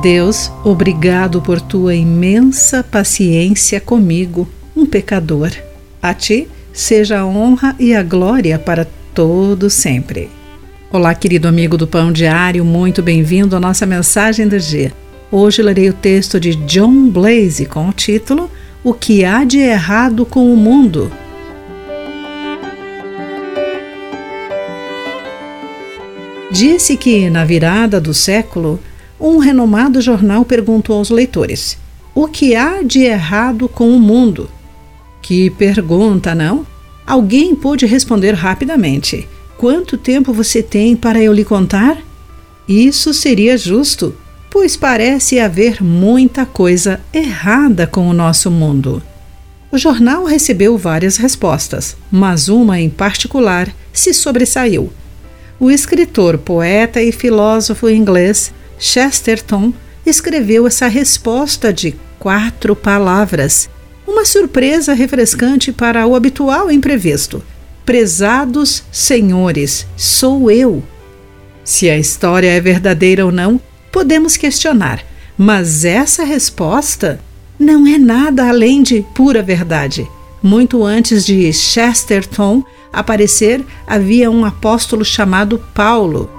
Deus, obrigado por tua imensa paciência comigo, um pecador. A ti seja a honra e a glória para todo sempre. Olá, querido amigo do Pão Diário, muito bem-vindo à nossa mensagem do dia. Hoje lerei o texto de John Blaze com o título O que há de errado com o mundo? Disse que, na virada do século, um renomado jornal perguntou aos leitores: O que há de errado com o mundo? Que pergunta, não? Alguém pôde responder rapidamente: Quanto tempo você tem para eu lhe contar? Isso seria justo, pois parece haver muita coisa errada com o nosso mundo. O jornal recebeu várias respostas, mas uma em particular se sobressaiu. O escritor, poeta e filósofo inglês Chesterton escreveu essa resposta de quatro palavras, uma surpresa refrescante para o habitual imprevisto. Prezados senhores, sou eu. Se a história é verdadeira ou não, podemos questionar, mas essa resposta não é nada além de pura verdade. Muito antes de Chesterton aparecer, havia um apóstolo chamado Paulo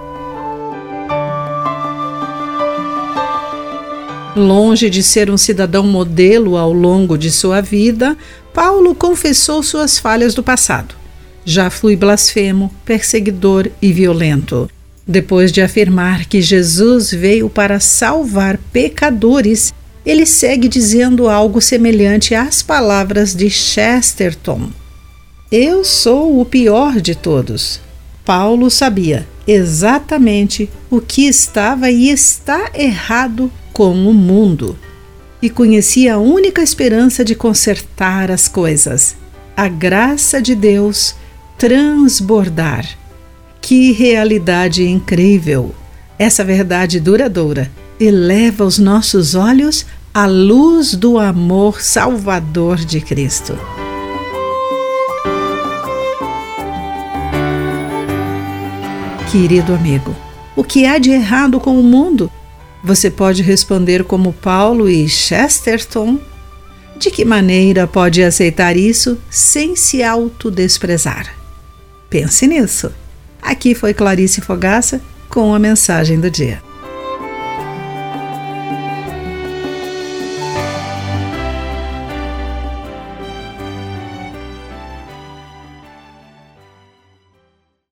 Longe de ser um cidadão modelo ao longo de sua vida, Paulo confessou suas falhas do passado. Já fui blasfemo, perseguidor e violento. Depois de afirmar que Jesus veio para salvar pecadores, ele segue dizendo algo semelhante às palavras de Chesterton. Eu sou o pior de todos. Paulo sabia exatamente o que estava e está errado com o mundo e conhecia a única esperança de consertar as coisas, a graça de Deus transbordar. Que realidade incrível! Essa verdade duradoura eleva os nossos olhos à luz do amor salvador de Cristo. Querido amigo, o que há de errado com o mundo você pode responder como Paulo e Chesterton? De que maneira pode aceitar isso sem se autodesprezar? Pense nisso. Aqui foi Clarice Fogaça com a mensagem do dia.